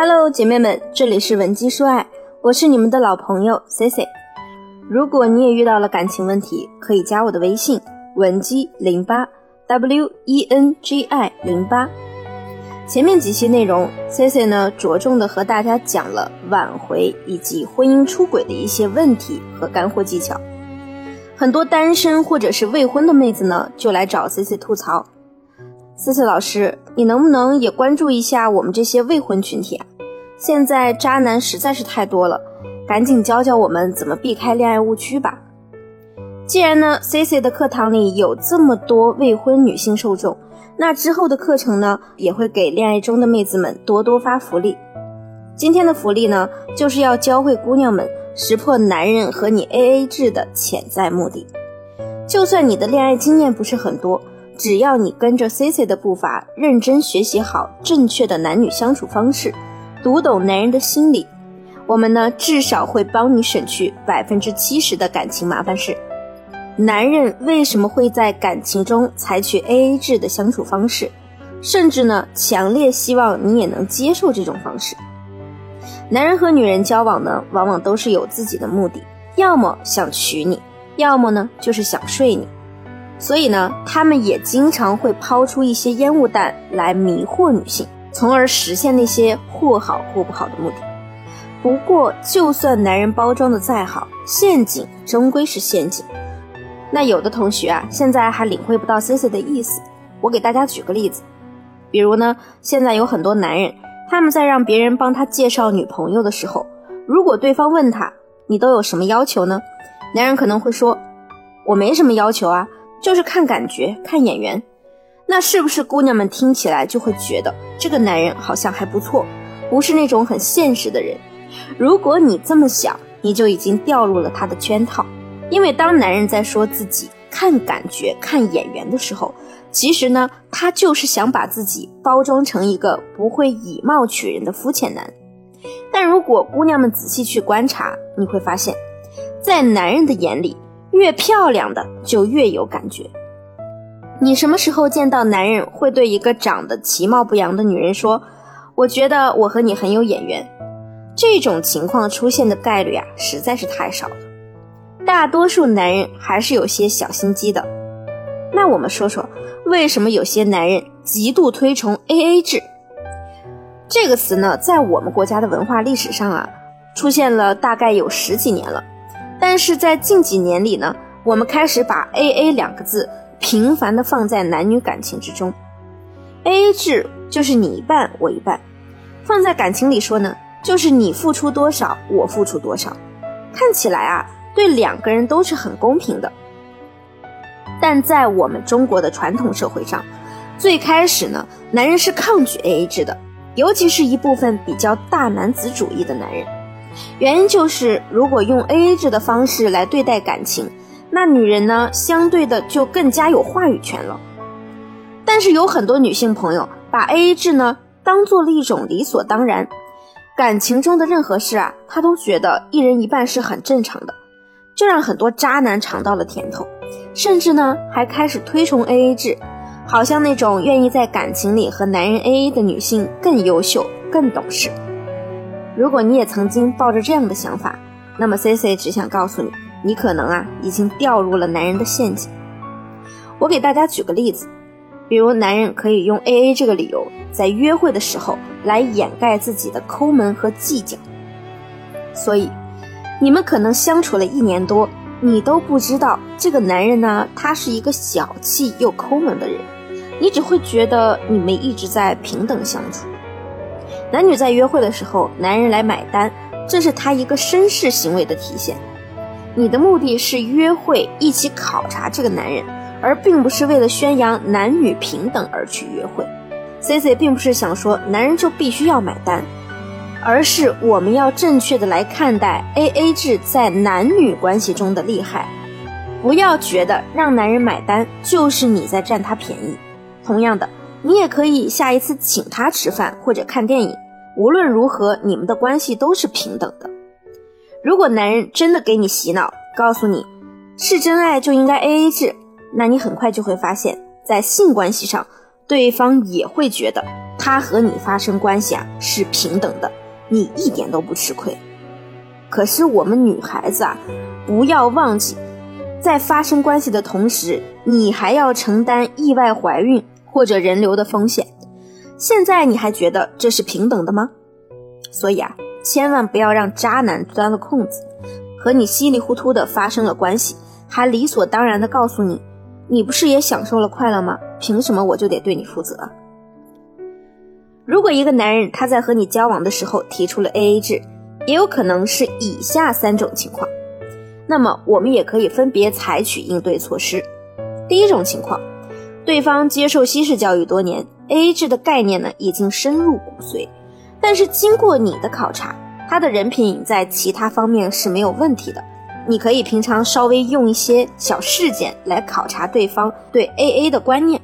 Hello，姐妹们，这里是文姬说爱，我是你们的老朋友 C C。如果你也遇到了感情问题，可以加我的微信文姬零八 W E N G I 零八。前面几期内容，C C 呢着重的和大家讲了挽回以及婚姻出轨的一些问题和干货技巧。很多单身或者是未婚的妹子呢，就来找 C C 吐槽。C C 老师，你能不能也关注一下我们这些未婚群体啊？现在渣男实在是太多了，赶紧教教我们怎么避开恋爱误区吧。既然呢，C C 的课堂里有这么多未婚女性受众，那之后的课程呢，也会给恋爱中的妹子们多多发福利。今天的福利呢，就是要教会姑娘们识破男人和你 A A 制的潜在目的。就算你的恋爱经验不是很多。只要你跟着 C C 的步伐，认真学习好正确的男女相处方式，读懂男人的心理，我们呢至少会帮你省去百分之七十的感情麻烦事。男人为什么会在感情中采取 A A 制的相处方式，甚至呢强烈希望你也能接受这种方式？男人和女人交往呢，往往都是有自己的目的，要么想娶你，要么呢就是想睡你。所以呢，他们也经常会抛出一些烟雾弹来迷惑女性，从而实现那些或好或不好的目的。不过，就算男人包装的再好，陷阱终归是陷阱。那有的同学啊，现在还领会不到 C C 的意思。我给大家举个例子，比如呢，现在有很多男人，他们在让别人帮他介绍女朋友的时候，如果对方问他你都有什么要求呢？男人可能会说，我没什么要求啊。就是看感觉，看眼缘，那是不是姑娘们听起来就会觉得这个男人好像还不错，不是那种很现实的人？如果你这么想，你就已经掉入了他的圈套。因为当男人在说自己看感觉、看眼缘的时候，其实呢，他就是想把自己包装成一个不会以貌取人的肤浅男。但如果姑娘们仔细去观察，你会发现，在男人的眼里。越漂亮的就越有感觉。你什么时候见到男人会对一个长得其貌不扬的女人说：“我觉得我和你很有眼缘？”这种情况出现的概率啊，实在是太少了。大多数男人还是有些小心机的。那我们说说，为什么有些男人极度推崇 AA 制？这个词呢，在我们国家的文化历史上啊，出现了大概有十几年了。但是在近几年里呢，我们开始把 A A 两个字频繁的放在男女感情之中。A A 制就是你一半我一半，放在感情里说呢，就是你付出多少我付出多少，看起来啊对两个人都是很公平的。但在我们中国的传统社会上，最开始呢，男人是抗拒 A A 制的，尤其是一部分比较大男子主义的男人。原因就是，如果用 A A 制的方式来对待感情，那女人呢，相对的就更加有话语权了。但是有很多女性朋友把 A A 制呢当做了一种理所当然，感情中的任何事啊，她都觉得一人一半是很正常的，这让很多渣男尝到了甜头，甚至呢还开始推崇 A A 制，好像那种愿意在感情里和男人 A A 的女性更优秀、更懂事。如果你也曾经抱着这样的想法，那么 C C 只想告诉你，你可能啊已经掉入了男人的陷阱。我给大家举个例子，比如男人可以用 A A 这个理由，在约会的时候来掩盖自己的抠门和计较。所以，你们可能相处了一年多，你都不知道这个男人呢，他是一个小气又抠门的人，你只会觉得你们一直在平等相处。男女在约会的时候，男人来买单，这是他一个绅士行为的体现。你的目的是约会，一起考察这个男人，而并不是为了宣扬男女平等而去约会。C C 并不是想说男人就必须要买单，而是我们要正确的来看待 A A 制在男女关系中的厉害。不要觉得让男人买单就是你在占他便宜。同样的。你也可以下一次请他吃饭或者看电影，无论如何，你们的关系都是平等的。如果男人真的给你洗脑，告诉你是真爱就应该 A A 制，那你很快就会发现，在性关系上，对方也会觉得他和你发生关系啊是平等的，你一点都不吃亏。可是我们女孩子啊，不要忘记，在发生关系的同时，你还要承担意外怀孕或者人流的风险。现在你还觉得这是平等的吗？所以啊，千万不要让渣男钻了空子，和你稀里糊涂的发生了关系，还理所当然的告诉你，你不是也享受了快乐吗？凭什么我就得对你负责？如果一个男人他在和你交往的时候提出了 AA 制，也有可能是以下三种情况，那么我们也可以分别采取应对措施。第一种情况，对方接受西式教育多年，AA 制的概念呢已经深入骨髓，但是经过你的考察，他的人品在其他方面是没有问题的。你可以平常稍微用一些小事件来考察对方对 AA 的观念，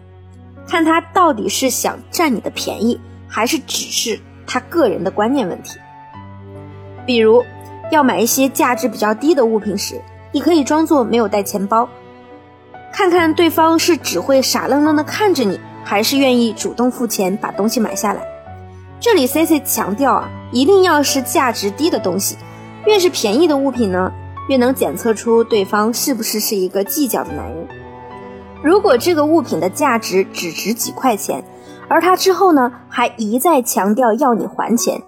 看他到底是想占你的便宜。还是只是他个人的观念问题。比如，要买一些价值比较低的物品时，你可以装作没有带钱包，看看对方是只会傻愣愣的看着你，还是愿意主动付钱把东西买下来。这里 C C 强调啊，一定要是价值低的东西，越是便宜的物品呢，越能检测出对方是不是是一个计较的男人。如果这个物品的价值只值几块钱，而他之后呢，还一再强调要你还钱，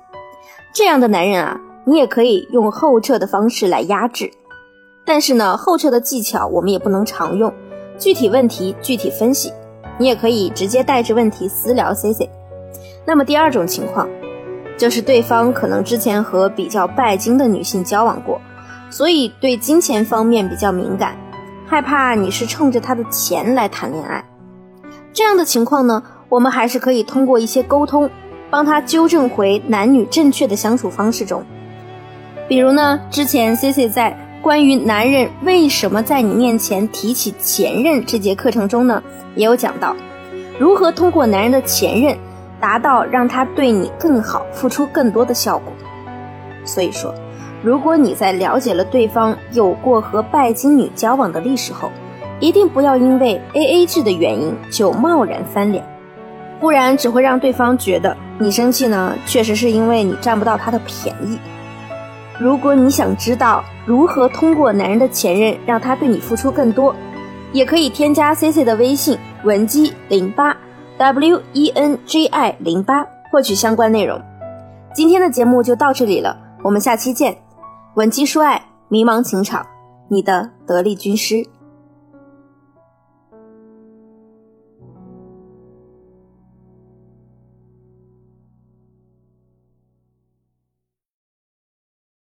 这样的男人啊，你也可以用后撤的方式来压制。但是呢，后撤的技巧我们也不能常用，具体问题具体分析。你也可以直接带着问题私聊 C C。那么第二种情况，就是对方可能之前和比较拜金的女性交往过，所以对金钱方面比较敏感，害怕你是冲着他的钱来谈恋爱。这样的情况呢？我们还是可以通过一些沟通，帮他纠正回男女正确的相处方式中。比如呢，之前 C C 在关于男人为什么在你面前提起前任这节课程中呢，也有讲到，如何通过男人的前任，达到让他对你更好、付出更多的效果。所以说，如果你在了解了对方有过和拜金女交往的历史后，一定不要因为 A A 制的原因就贸然翻脸。不然只会让对方觉得你生气呢，确实是因为你占不到他的便宜。如果你想知道如何通过男人的前任让他对你付出更多，也可以添加 C C 的微信文姬零八 W E N J I 零八获取相关内容。今天的节目就到这里了，我们下期见。文姬说爱，迷茫情场，你的得力军师。